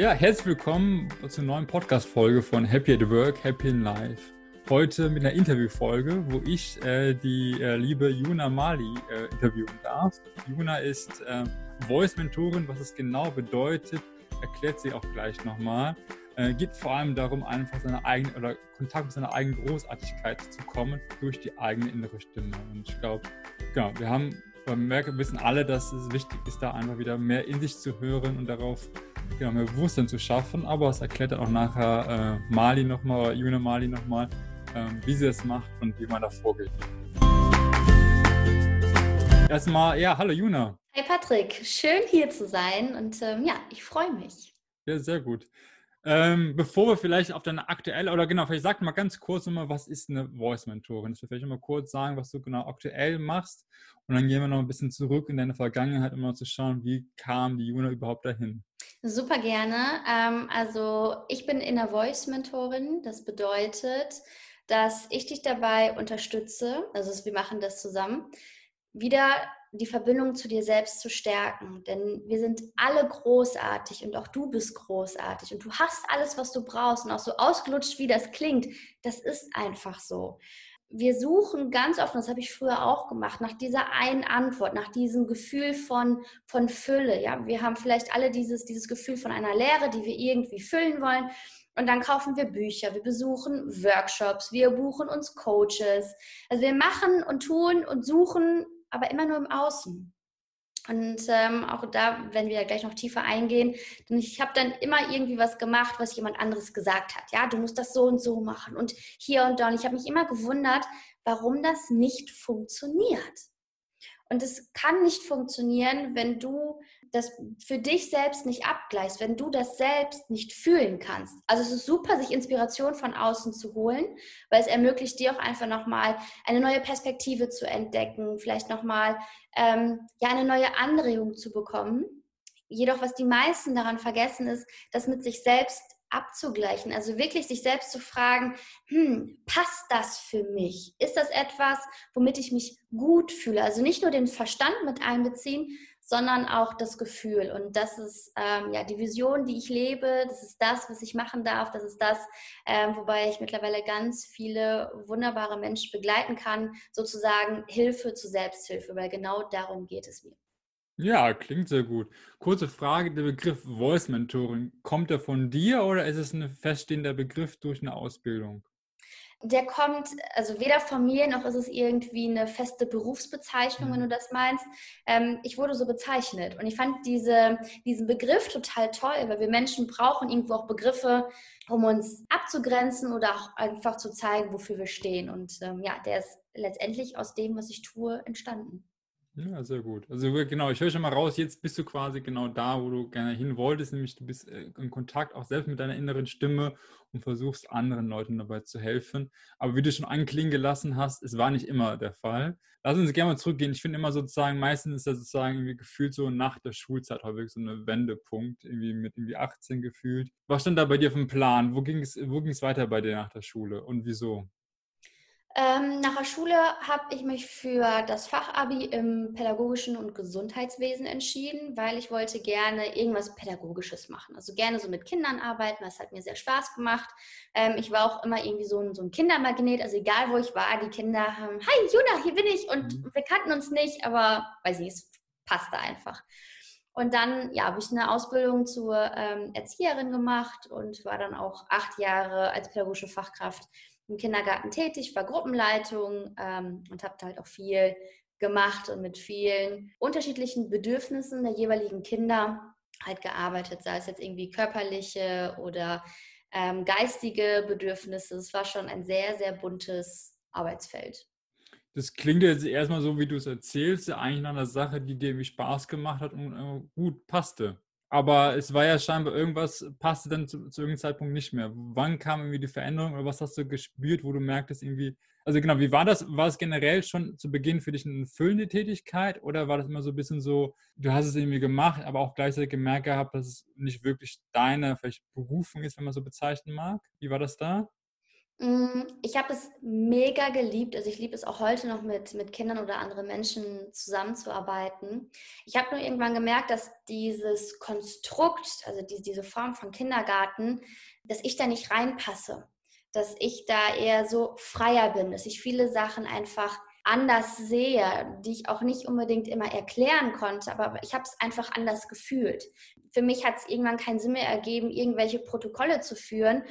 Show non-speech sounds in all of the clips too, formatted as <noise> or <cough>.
Ja, herzlich willkommen zur neuen Podcast-Folge von Happy at Work, Happy in Life. Heute mit einer Interviewfolge, wo ich äh, die äh, liebe Juna Mali äh, interviewen darf. Juna ist äh, Voice-Mentorin, was es genau bedeutet, erklärt sie auch gleich nochmal. Äh, geht vor allem darum, einfach seine eigene oder Kontakt mit seiner eigenen Großartigkeit zu kommen durch die eigene innere Stimme. Und ich glaube, genau, wir haben, wir wissen alle, dass es wichtig ist, da einfach wieder mehr in sich zu hören und darauf genau, mehr Bewusstsein zu schaffen. Aber es erklärt dann auch nachher äh, Mali nochmal, oder Juna Mali nochmal, äh, wie sie das macht und wie man da vorgeht. Erstmal, ja, hallo Juna. Hi Patrick, schön hier zu sein und ähm, ja, ich freue mich. Ja, sehr gut. Ähm, bevor wir vielleicht auf deine aktuelle, oder genau, vielleicht sag mal ganz kurz nochmal, was ist eine Voice-Mentorin? Dass wir vielleicht mal kurz sagen, was du genau aktuell machst und dann gehen wir noch ein bisschen zurück in deine Vergangenheit, um mal zu schauen, wie kam die Juna überhaupt dahin? Super gerne. Ähm, also ich bin Inner Voice-Mentorin. Das bedeutet, dass ich dich dabei unterstütze, also wir machen das zusammen, wieder die Verbindung zu dir selbst zu stärken. Denn wir sind alle großartig und auch du bist großartig und du hast alles, was du brauchst. Und auch so ausgelutscht, wie das klingt, das ist einfach so. Wir suchen ganz oft, das habe ich früher auch gemacht, nach dieser einen Antwort, nach diesem Gefühl von, von Fülle. Ja, wir haben vielleicht alle dieses, dieses Gefühl von einer Lehre, die wir irgendwie füllen wollen. Und dann kaufen wir Bücher, wir besuchen Workshops, wir buchen uns Coaches. Also wir machen und tun und suchen aber immer nur im Außen. Und ähm, auch da, wenn wir gleich noch tiefer eingehen, denn ich habe dann immer irgendwie was gemacht, was jemand anderes gesagt hat. Ja, du musst das so und so machen und hier und da. Und ich habe mich immer gewundert, warum das nicht funktioniert. Und es kann nicht funktionieren, wenn du das für dich selbst nicht abgleichst, wenn du das selbst nicht fühlen kannst. Also es ist super, sich Inspiration von außen zu holen, weil es ermöglicht dir auch einfach nochmal eine neue Perspektive zu entdecken, vielleicht nochmal ähm, ja, eine neue Anregung zu bekommen. Jedoch, was die meisten daran vergessen, ist, das mit sich selbst abzugleichen. Also wirklich sich selbst zu fragen, hm, passt das für mich? Ist das etwas, womit ich mich gut fühle? Also nicht nur den Verstand mit einbeziehen, sondern auch das Gefühl. Und das ist ähm, ja die Vision, die ich lebe. Das ist das, was ich machen darf. Das ist das, ähm, wobei ich mittlerweile ganz viele wunderbare Menschen begleiten kann. Sozusagen Hilfe zur Selbsthilfe, weil genau darum geht es mir. Ja, klingt sehr gut. Kurze Frage: Der Begriff Voice Mentoring, kommt er von dir oder ist es ein feststehender Begriff durch eine Ausbildung? Der kommt, also weder von mir noch ist es irgendwie eine feste Berufsbezeichnung, wenn du mhm. das meinst. Ähm, ich wurde so bezeichnet und ich fand diese, diesen Begriff total toll, weil wir Menschen brauchen irgendwo auch Begriffe, um uns abzugrenzen oder auch einfach zu zeigen, wofür wir stehen. Und ähm, ja, der ist letztendlich aus dem, was ich tue, entstanden. Ja, sehr gut. Also genau, ich höre schon mal raus, jetzt bist du quasi genau da, wo du gerne hin wolltest, nämlich du bist äh, in Kontakt auch selbst mit deiner inneren Stimme und versuchst anderen Leuten dabei zu helfen. Aber wie du schon anklingen gelassen hast, es war nicht immer der Fall. Lass uns gerne mal zurückgehen. Ich finde immer sozusagen, meistens ist das sozusagen irgendwie gefühlt so nach der Schulzeit häufig so ein Wendepunkt, irgendwie mit irgendwie 18 gefühlt. Was stand da bei dir auf dem Plan? Wo ging es wo weiter bei dir nach der Schule und wieso? Ähm, nach der Schule habe ich mich für das Fachabi im pädagogischen und Gesundheitswesen entschieden, weil ich wollte gerne irgendwas Pädagogisches machen. Also gerne so mit Kindern arbeiten, das hat mir sehr Spaß gemacht. Ähm, ich war auch immer irgendwie so ein, so ein Kindermagnet, also egal wo ich war, die Kinder haben, hi Juna, hier bin ich und mhm. wir kannten uns nicht, aber weiß nicht, es passte einfach. Und dann ja, habe ich eine Ausbildung zur ähm, Erzieherin gemacht und war dann auch acht Jahre als pädagogische Fachkraft im Kindergarten tätig, war Gruppenleitung ähm, und habe halt auch viel gemacht und mit vielen unterschiedlichen Bedürfnissen der jeweiligen Kinder halt gearbeitet, sei es jetzt irgendwie körperliche oder ähm, geistige Bedürfnisse. Es war schon ein sehr, sehr buntes Arbeitsfeld. Das klingt jetzt erstmal so, wie du es erzählst, eigentlich nach einer Sache, die dir irgendwie Spaß gemacht hat und äh, gut passte. Aber es war ja scheinbar irgendwas, passte dann zu, zu irgendeinem Zeitpunkt nicht mehr. Wann kam irgendwie die Veränderung oder was hast du gespürt, wo du merktest irgendwie, also genau, wie war das? War es generell schon zu Beginn für dich eine füllende Tätigkeit oder war das immer so ein bisschen so, du hast es irgendwie gemacht, aber auch gleichzeitig gemerkt gehabt, dass es nicht wirklich deine vielleicht Berufung ist, wenn man so bezeichnen mag? Wie war das da? Mm, ich habe es mega geliebt. Also ich liebe es auch heute noch mit, mit Kindern oder anderen Menschen zusammenzuarbeiten. Ich habe nur irgendwann gemerkt, dass dieses Konstrukt, also die, diese Form von Kindergarten, dass ich da nicht reinpasse. Dass ich da eher so freier bin, dass ich viele Sachen einfach anders sehe, die ich auch nicht unbedingt immer erklären konnte, aber ich habe es einfach anders gefühlt. Für mich hat es irgendwann keinen Sinn mehr ergeben, irgendwelche Protokolle zu führen,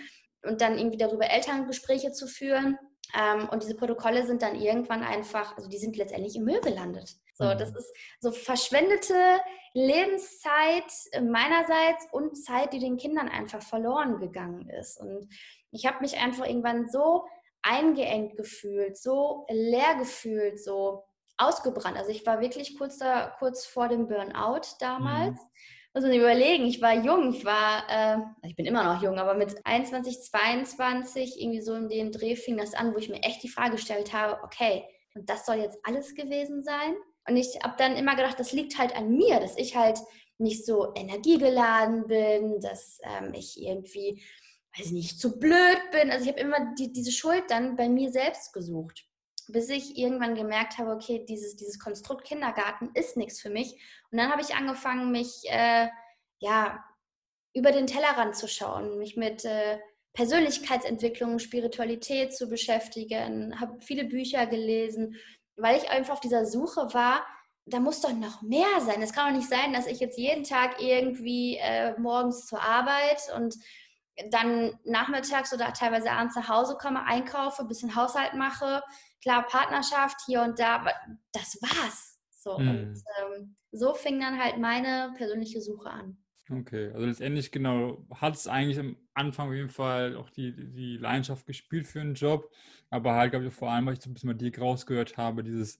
und dann irgendwie darüber Elterngespräche zu führen. Ähm, und diese Protokolle sind dann irgendwann einfach, also die sind letztendlich im Müll gelandet. So, mhm. das ist so verschwendete Lebenszeit meinerseits und Zeit, die den Kindern einfach verloren gegangen ist. Und ich habe mich einfach irgendwann so eingeengt gefühlt, so leer gefühlt, so ausgebrannt. Also ich war wirklich kurz da, kurz vor dem Burnout damals. Mhm muss man überlegen, ich war jung, ich war, äh, ich bin immer noch jung, aber mit 21, 22, irgendwie so in dem Dreh fing das an, wo ich mir echt die Frage gestellt habe, okay, und das soll jetzt alles gewesen sein? Und ich habe dann immer gedacht, das liegt halt an mir, dass ich halt nicht so energiegeladen bin, dass ähm, ich irgendwie, weiß ich nicht, zu blöd bin. Also ich habe immer die, diese Schuld dann bei mir selbst gesucht bis ich irgendwann gemerkt habe, okay, dieses, dieses Konstrukt Kindergarten ist nichts für mich. Und dann habe ich angefangen, mich äh, ja, über den Tellerrand zu schauen, mich mit äh, Persönlichkeitsentwicklung, Spiritualität zu beschäftigen, habe viele Bücher gelesen, weil ich einfach auf dieser Suche war, da muss doch noch mehr sein. Es kann doch nicht sein, dass ich jetzt jeden Tag irgendwie äh, morgens zur Arbeit und dann nachmittags oder teilweise abends nach Hause komme, einkaufe, ein bisschen Haushalt mache, klar Partnerschaft hier und da, aber das war's. So, mhm. und ähm, so fing dann halt meine persönliche Suche an. Okay, also letztendlich genau, hat es eigentlich am Anfang auf jeden Fall auch die, die Leidenschaft gespielt für einen Job, aber halt, glaube ich, vor allem, weil ich so ein bisschen mal dir rausgehört habe, dieses,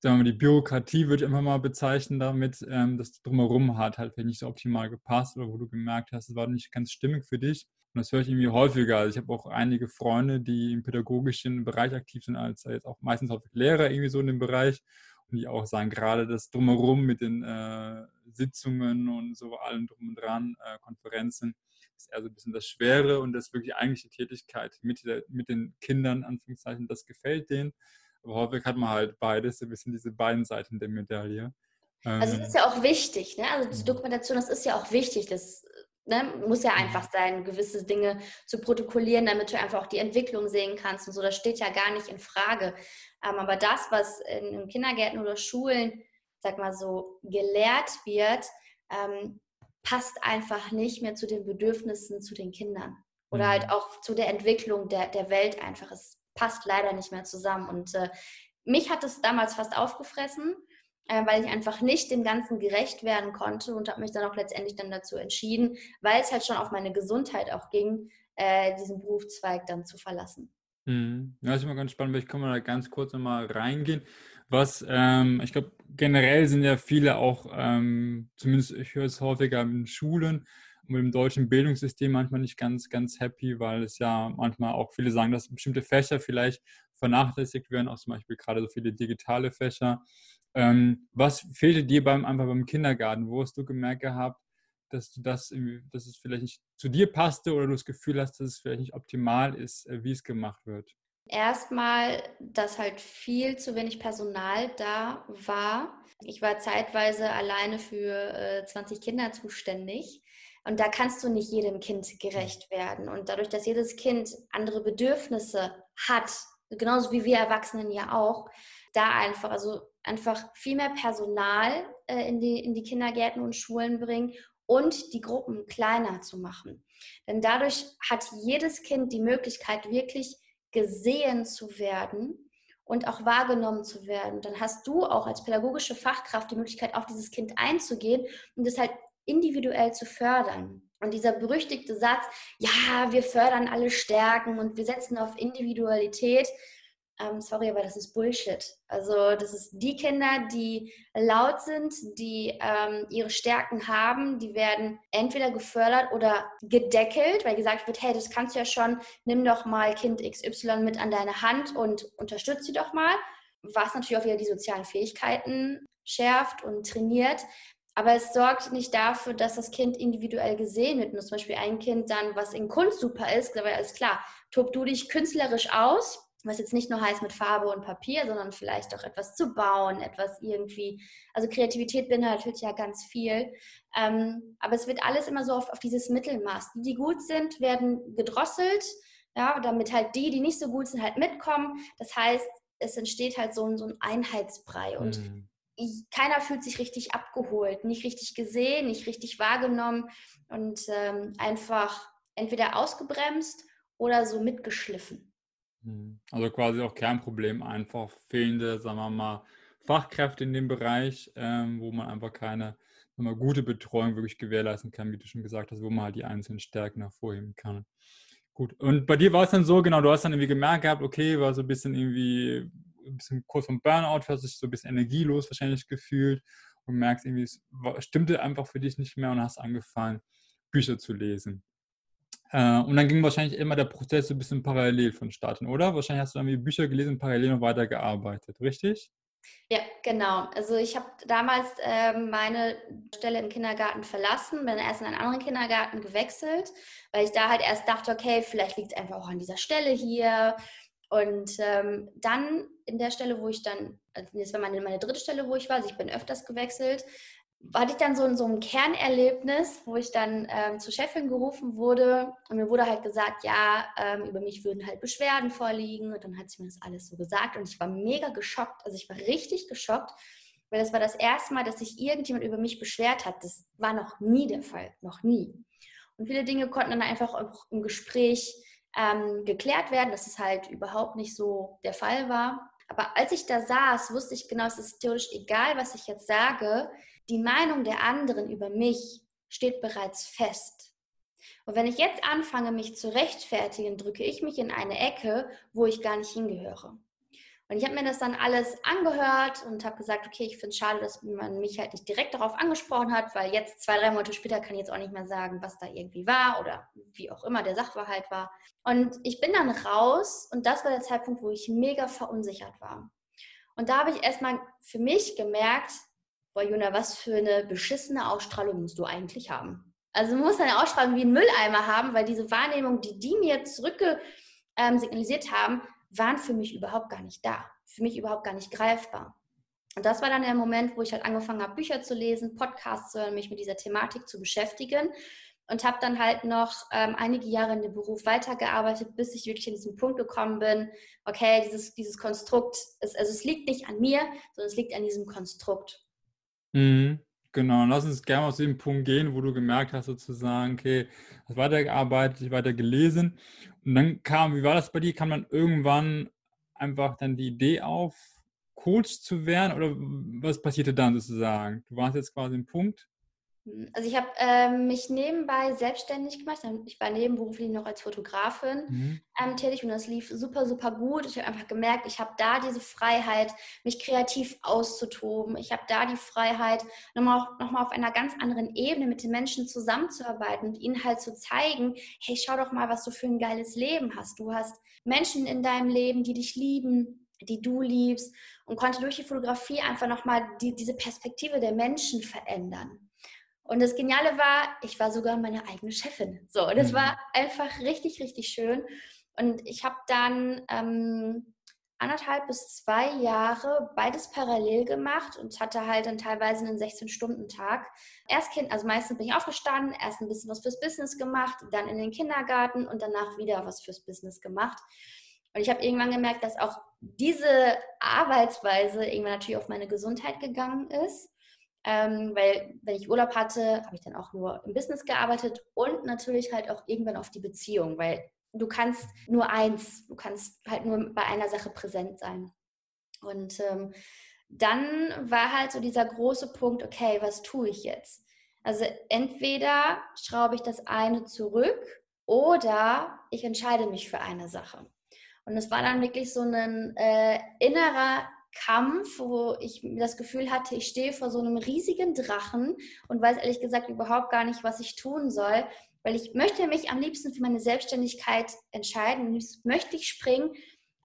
sagen wir mal, die Bürokratie würde ich einfach mal bezeichnen damit, ähm, das drumherum hat halt nicht so optimal gepasst oder wo du gemerkt hast, es war nicht ganz stimmig für dich. Und das höre ich irgendwie häufiger. Also ich habe auch einige Freunde, die im pädagogischen Bereich aktiv sind, als jetzt auch meistens häufig Lehrer irgendwie so in dem Bereich. Und die auch sagen, gerade das Drumherum mit den äh, Sitzungen und so allem drum und dran, äh, Konferenzen, ist eher so ein bisschen das Schwere und das wirklich eigentliche Tätigkeit mit, der, mit den Kindern, Anführungszeichen, das gefällt denen. Aber häufig hat man halt beides, ein bisschen diese beiden Seiten der Medaille. Also das ähm, ist ja auch wichtig, ne? Also die mhm. Dokumentation, das ist ja auch wichtig. Das ne, muss ja einfach mhm. sein, gewisse Dinge zu protokollieren, damit du einfach auch die Entwicklung sehen kannst und so. Das steht ja gar nicht in Frage. Ähm, aber das, was in Kindergärten oder Schulen, sag mal so, gelehrt wird, ähm, passt einfach nicht mehr zu den Bedürfnissen zu den Kindern. Oder halt mhm. auch zu der Entwicklung der, der Welt einfach. Es passt leider nicht mehr zusammen. Und äh, mich hat es damals fast aufgefressen weil ich einfach nicht dem Ganzen gerecht werden konnte und habe mich dann auch letztendlich dann dazu entschieden, weil es halt schon auf meine Gesundheit auch ging, äh, diesen Berufszweig dann zu verlassen. Mhm. Ja, ist immer ganz spannend, ich kann mal da ganz kurz nochmal reingehen. Was, ähm, ich glaube, generell sind ja viele auch, ähm, zumindest ich höre es häufiger in Schulen mit dem deutschen Bildungssystem manchmal nicht ganz, ganz happy, weil es ja manchmal auch viele sagen, dass bestimmte Fächer vielleicht vernachlässigt werden, auch zum Beispiel gerade so viele digitale Fächer. Ähm, was fehlte dir beim, einfach beim Kindergarten? Wo hast du gemerkt gehabt, dass du das, dass es vielleicht nicht zu dir passte oder du das Gefühl hast, dass es vielleicht nicht optimal ist, äh, wie es gemacht wird? Erstmal, dass halt viel zu wenig Personal da war. Ich war zeitweise alleine für äh, 20 Kinder zuständig. Und da kannst du nicht jedem Kind gerecht werden. Und dadurch, dass jedes Kind andere Bedürfnisse hat, genauso wie wir Erwachsenen ja auch, da einfach, also einfach viel mehr Personal äh, in, die, in die Kindergärten und Schulen bringen und die Gruppen kleiner zu machen. Denn dadurch hat jedes Kind die Möglichkeit, wirklich gesehen zu werden und auch wahrgenommen zu werden. Dann hast du auch als pädagogische Fachkraft die Möglichkeit, auf dieses Kind einzugehen und es halt individuell zu fördern. Und dieser berüchtigte Satz, ja, wir fördern alle Stärken und wir setzen auf Individualität, ähm, sorry, aber das ist Bullshit. Also das ist die Kinder, die laut sind, die ähm, ihre Stärken haben, die werden entweder gefördert oder gedeckelt, weil gesagt wird, hey, das kannst du ja schon, nimm doch mal Kind XY mit an deine Hand und unterstütze sie doch mal, was natürlich auch wieder die sozialen Fähigkeiten schärft und trainiert. aber es sorgt nicht dafür, dass das Kind individuell gesehen wird. Und zum Beispiel ein Kind dann, was in Kunst super ist, aber alles klar, tob du dich künstlerisch aus, was jetzt nicht nur heißt mit Farbe und Papier, sondern vielleicht auch etwas zu bauen, etwas irgendwie, also Kreativität beinhaltet ja ganz viel. Ähm, aber es wird alles immer so auf, auf dieses Mittelmaß. Die, die gut sind, werden gedrosselt, ja, damit halt die, die nicht so gut sind, halt mitkommen. Das heißt, es entsteht halt so ein, so ein Einheitsbrei und mhm. keiner fühlt sich richtig abgeholt, nicht richtig gesehen, nicht richtig wahrgenommen und ähm, einfach entweder ausgebremst oder so mitgeschliffen. Mhm. Also quasi auch Kernproblem, einfach fehlende, sagen wir mal, Fachkräfte in dem Bereich, ähm, wo man einfach keine mal, gute Betreuung wirklich gewährleisten kann, wie du schon gesagt hast, wo man halt die einzelnen Stärken hervorheben kann. Gut, und bei dir war es dann so, genau, du hast dann irgendwie gemerkt gehabt, okay, war so ein bisschen irgendwie, ein bisschen kurz vom Burnout, hast dich so ein bisschen energielos wahrscheinlich gefühlt und merkst irgendwie, es stimmte einfach für dich nicht mehr und hast angefangen, Bücher zu lesen. Äh, und dann ging wahrscheinlich immer der Prozess so ein bisschen parallel vonstatten, oder? Wahrscheinlich hast du dann Bücher gelesen parallel noch weitergearbeitet, richtig? Ja, genau. Also ich habe damals äh, meine Stelle im Kindergarten verlassen, bin erst in einen anderen Kindergarten gewechselt, weil ich da halt erst dachte, okay, vielleicht liegt es einfach auch an dieser Stelle hier. Und ähm, dann in der Stelle, wo ich dann, also das war meine, meine dritte Stelle, wo ich war, also ich bin öfters gewechselt, hatte ich dann so, so ein Kernerlebnis, wo ich dann ähm, zur Chefin gerufen wurde und mir wurde halt gesagt, ja, ähm, über mich würden halt Beschwerden vorliegen und dann hat sie mir das alles so gesagt und ich war mega geschockt, also ich war richtig geschockt, weil das war das erste Mal, dass sich irgendjemand über mich beschwert hat. Das war noch nie der Fall, noch nie. Und viele Dinge konnten dann einfach auch im Gespräch ähm, geklärt werden, dass es halt überhaupt nicht so der Fall war. Aber als ich da saß, wusste ich genau, es ist theoretisch egal, was ich jetzt sage die Meinung der anderen über mich steht bereits fest. Und wenn ich jetzt anfange, mich zu rechtfertigen, drücke ich mich in eine Ecke, wo ich gar nicht hingehöre. Und ich habe mir das dann alles angehört und habe gesagt, okay, ich finde es schade, dass man mich halt nicht direkt darauf angesprochen hat, weil jetzt zwei, drei Monate später kann ich jetzt auch nicht mehr sagen, was da irgendwie war oder wie auch immer der Sachverhalt war. Und ich bin dann raus und das war der Zeitpunkt, wo ich mega verunsichert war. Und da habe ich erstmal für mich gemerkt, boah Juna, was für eine beschissene Ausstrahlung musst du eigentlich haben? Also du musst eine Ausstrahlung wie ein Mülleimer haben, weil diese Wahrnehmung, die die mir zurück ähm, signalisiert haben, waren für mich überhaupt gar nicht da. Für mich überhaupt gar nicht greifbar. Und das war dann der Moment, wo ich halt angefangen habe, Bücher zu lesen, Podcasts zu hören, mich mit dieser Thematik zu beschäftigen und habe dann halt noch ähm, einige Jahre in dem Beruf weitergearbeitet, bis ich wirklich an diesen Punkt gekommen bin, okay, dieses, dieses Konstrukt, ist, also es liegt nicht an mir, sondern es liegt an diesem Konstrukt. Mhm. Genau, lass uns gerne aus dem Punkt gehen, wo du gemerkt hast, sozusagen, okay, hast weitergearbeitet, ich weiter gelesen. Und dann kam, wie war das bei dir? Kam dann irgendwann einfach dann die Idee auf, Coach zu werden oder was passierte dann sozusagen? Du warst jetzt quasi im Punkt, also ich habe äh, mich nebenbei selbstständig gemacht. Ich war nebenberuflich noch als Fotografin mhm. ähm, tätig und das lief super, super gut. Ich habe einfach gemerkt, ich habe da diese Freiheit, mich kreativ auszutoben. Ich habe da die Freiheit, nochmal, nochmal auf einer ganz anderen Ebene mit den Menschen zusammenzuarbeiten und ihnen halt zu zeigen, hey, schau doch mal, was du für ein geiles Leben hast. Du hast Menschen in deinem Leben, die dich lieben, die du liebst und konnte durch die Fotografie einfach nochmal die, diese Perspektive der Menschen verändern. Und das Geniale war, ich war sogar meine eigene Chefin. So, das mhm. war einfach richtig, richtig schön. Und ich habe dann ähm, anderthalb bis zwei Jahre beides parallel gemacht und hatte halt dann teilweise einen 16-Stunden-Tag. Erst Kind, also meistens bin ich aufgestanden, erst ein bisschen was fürs Business gemacht, dann in den Kindergarten und danach wieder was fürs Business gemacht. Und ich habe irgendwann gemerkt, dass auch diese Arbeitsweise irgendwann natürlich auf meine Gesundheit gegangen ist ähm, weil wenn ich Urlaub hatte, habe ich dann auch nur im Business gearbeitet und natürlich halt auch irgendwann auf die Beziehung, weil du kannst nur eins, du kannst halt nur bei einer Sache präsent sein. Und ähm, dann war halt so dieser große Punkt, okay, was tue ich jetzt? Also entweder schraube ich das eine zurück oder ich entscheide mich für eine Sache. Und es war dann wirklich so ein äh, innerer Kampf, wo ich das Gefühl hatte, ich stehe vor so einem riesigen Drachen und weiß ehrlich gesagt überhaupt gar nicht, was ich tun soll, weil ich möchte mich am liebsten für meine Selbstständigkeit entscheiden. Möchte ich springen,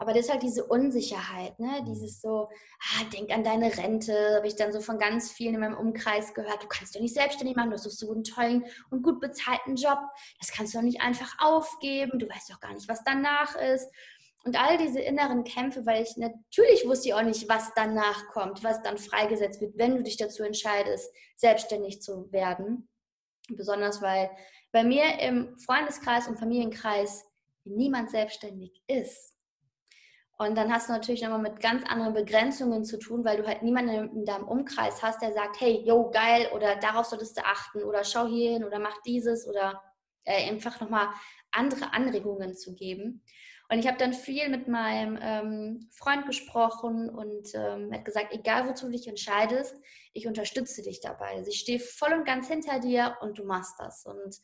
Aber das ist halt diese Unsicherheit, ne? Mhm. Dieses so, ah, denk an deine Rente, habe ich dann so von ganz vielen in meinem Umkreis gehört. Du kannst doch nicht selbstständig machen, du hast doch so einen tollen und gut bezahlten Job. Das kannst du doch nicht einfach aufgeben. Du weißt doch gar nicht, was danach ist. Und all diese inneren Kämpfe, weil ich natürlich wusste ich auch nicht, was danach kommt, was dann freigesetzt wird, wenn du dich dazu entscheidest, selbstständig zu werden. Besonders weil bei mir im Freundeskreis und Familienkreis niemand selbstständig ist. Und dann hast du natürlich nochmal mit ganz anderen Begrenzungen zu tun, weil du halt niemanden in deinem Umkreis hast, der sagt, hey, yo, geil, oder darauf solltest du achten, oder schau hier hin, oder mach dieses, oder äh, einfach nochmal andere Anregungen zu geben. Und ich habe dann viel mit meinem ähm, Freund gesprochen und ähm, hat gesagt, egal wozu du dich entscheidest, ich unterstütze dich dabei. Also ich stehe voll und ganz hinter dir und du machst das. Und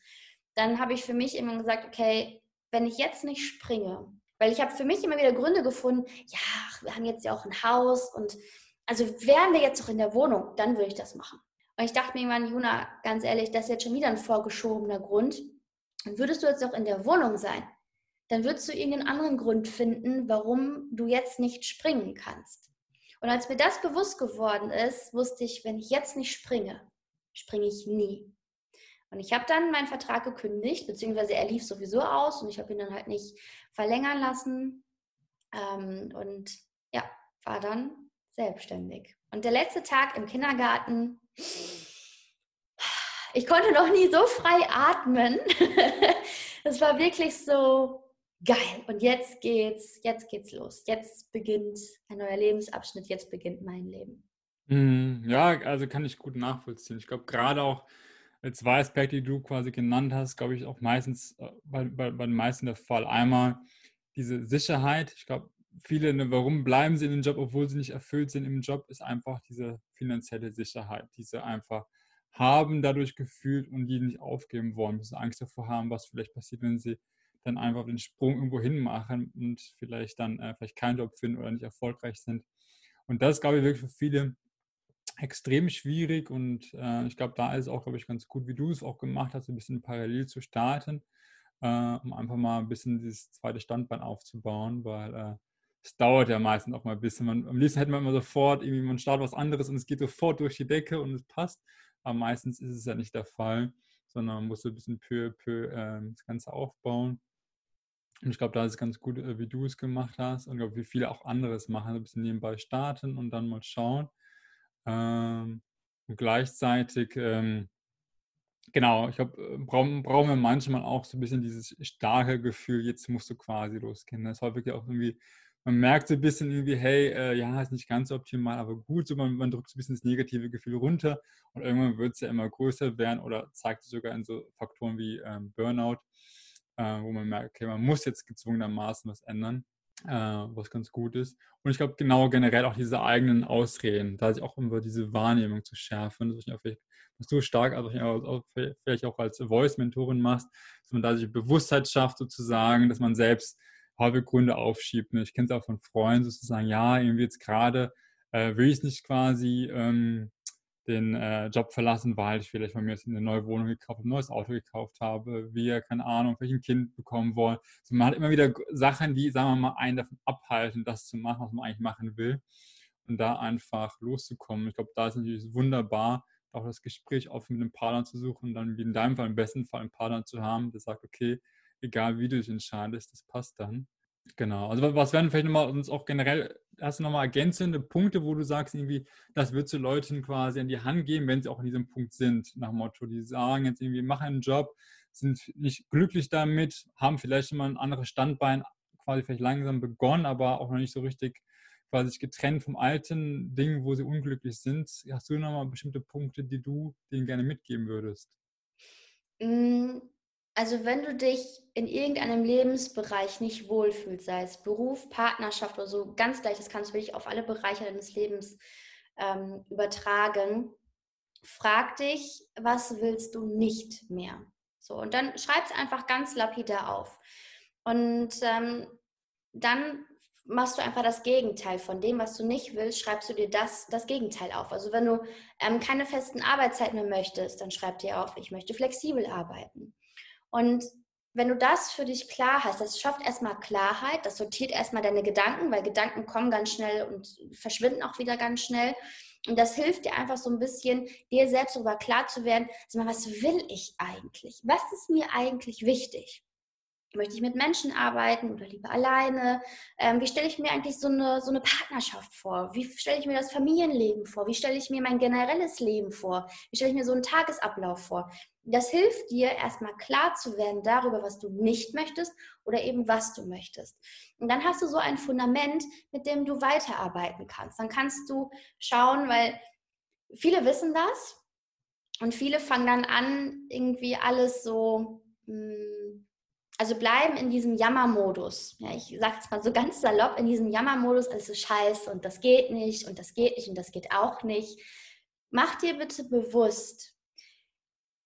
dann habe ich für mich immer gesagt, okay, wenn ich jetzt nicht springe, weil ich habe für mich immer wieder Gründe gefunden, ja, wir haben jetzt ja auch ein Haus und also wären wir jetzt noch in der Wohnung, dann würde ich das machen. Und ich dachte mir irgendwann, Juna, ganz ehrlich, das ist jetzt schon wieder ein vorgeschobener Grund. Und würdest du jetzt auch in der Wohnung sein, dann würdest du irgendeinen anderen Grund finden, warum du jetzt nicht springen kannst. Und als mir das bewusst geworden ist, wusste ich, wenn ich jetzt nicht springe, springe ich nie. Und ich habe dann meinen Vertrag gekündigt, beziehungsweise er lief sowieso aus und ich habe ihn dann halt nicht verlängern lassen. Ähm, und ja, war dann selbstständig. Und der letzte Tag im Kindergarten, ich konnte noch nie so frei atmen. <laughs> das war wirklich so geil. Und jetzt geht's, jetzt geht's los. Jetzt beginnt ein neuer Lebensabschnitt, jetzt beginnt mein Leben. Mhm. Ja, also kann ich gut nachvollziehen. Ich glaube, gerade auch zwei Aspekte, die du quasi genannt hast, glaube ich, auch meistens äh, bei, bei, bei den meisten der Fall. Einmal diese Sicherheit. Ich glaube, viele, ne, warum bleiben sie in dem Job, obwohl sie nicht erfüllt sind im Job, ist einfach diese finanzielle Sicherheit, diese einfach haben dadurch gefühlt und die nicht aufgeben wollen, müssen Angst davor haben, was vielleicht passiert, wenn sie dann einfach den Sprung irgendwo hin machen und vielleicht dann äh, vielleicht keinen Job finden oder nicht erfolgreich sind. Und das ist, glaube ich, wirklich für viele extrem schwierig und äh, ich glaube, da ist es auch, glaube ich, ganz gut, wie du es auch gemacht hast, ein bisschen parallel zu starten, äh, um einfach mal ein bisschen dieses zweite Standbein aufzubauen, weil äh, es dauert ja meistens auch mal ein bisschen. Man, am liebsten hätte man immer sofort, irgendwie man startet was anderes und es geht sofort durch die Decke und es passt, aber meistens ist es ja nicht der Fall, sondern man muss so ein bisschen peu à peu ähm, das Ganze aufbauen. Und ich glaube, da ist es ganz gut, äh, wie du es gemacht hast und glaube, wie viele auch anderes machen, ein bisschen nebenbei starten und dann mal schauen. Ähm, und gleichzeitig, ähm, genau, ich glaube, äh, brauchen, brauchen wir manchmal auch so ein bisschen dieses starke Gefühl, jetzt musst du quasi losgehen. Das war wirklich auch irgendwie, man merkt so ein bisschen irgendwie, hey, äh, ja, ist nicht ganz optimal, aber gut, so man, man drückt so ein bisschen das negative Gefühl runter und irgendwann wird es ja immer größer werden oder zeigt es sogar in so Faktoren wie ähm, Burnout, äh, wo man merkt, okay, man muss jetzt gezwungenermaßen was ändern äh, was ganz gut ist. Und ich glaube, genau generell auch diese eigenen Ausreden, da sich auch immer diese Wahrnehmung zu schärfen, dass, auch vielleicht, dass du stark, also vielleicht auch als Voice-Mentorin machst, dass man da sich Bewusstheit schafft, sozusagen, dass man selbst halbe Gründe aufschiebt. Ich kenne es auch von Freunden sozusagen, ja, irgendwie jetzt gerade äh, will ich nicht quasi ähm, den äh, Job verlassen, weil ich vielleicht von mir eine neue Wohnung gekauft habe, ein neues Auto gekauft habe, wir, keine Ahnung, vielleicht Kind bekommen wollen. Also man hat immer wieder Sachen, die, sagen wir mal, einen davon abhalten, das zu machen, was man eigentlich machen will. Und da einfach loszukommen. Ich glaube, da ist natürlich wunderbar, auch das Gespräch offen mit einem Partner zu suchen und dann wie in deinem Fall im besten Fall einen Partner zu haben, der sagt, okay, egal wie du dich entscheidest, das passt dann. Genau. Also was werden vielleicht nochmal uns auch generell, hast du nochmal ergänzende Punkte, wo du sagst, irgendwie, das wird du Leuten quasi in die Hand geben, wenn sie auch in diesem Punkt sind, nach Motto, die sagen jetzt irgendwie, mach einen Job, sind nicht glücklich damit, haben vielleicht mal ein anderes Standbein quasi vielleicht langsam begonnen, aber auch noch nicht so richtig quasi getrennt vom alten Ding, wo sie unglücklich sind. Hast du nochmal bestimmte Punkte, die du denen gerne mitgeben würdest? Mm, also wenn du dich in irgendeinem Lebensbereich nicht wohlfühlst, sei es Beruf, Partnerschaft oder so, ganz gleich, das kannst du wirklich auf alle Bereiche deines Lebens ähm, übertragen, frag dich, was willst du nicht mehr? So, und dann schreib es einfach ganz lapidar auf. Und ähm, dann machst du einfach das Gegenteil von dem, was du nicht willst, schreibst du dir das, das Gegenteil auf. Also wenn du ähm, keine festen Arbeitszeiten mehr möchtest, dann schreib dir auf, ich möchte flexibel arbeiten. Und wenn du das für dich klar hast, das schafft erstmal Klarheit, das sortiert erstmal deine Gedanken, weil Gedanken kommen ganz schnell und verschwinden auch wieder ganz schnell. Und das hilft dir einfach so ein bisschen, dir selbst darüber klar zu werden, was will ich eigentlich? Was ist mir eigentlich wichtig? Möchte ich mit Menschen arbeiten oder lieber alleine? Ähm, wie stelle ich mir eigentlich so eine, so eine Partnerschaft vor? Wie stelle ich mir das Familienleben vor? Wie stelle ich mir mein generelles Leben vor? Wie stelle ich mir so einen Tagesablauf vor? Das hilft dir, erstmal klar zu werden darüber, was du nicht möchtest oder eben was du möchtest. Und dann hast du so ein Fundament, mit dem du weiterarbeiten kannst. Dann kannst du schauen, weil viele wissen das und viele fangen dann an, irgendwie alles so. Mh, hm, also bleiben in diesem Jammermodus. Ja, ich sage es mal so ganz salopp, in diesem Jammermodus, ist scheiße und das geht nicht und das geht nicht und das geht auch nicht. Mach dir bitte bewusst,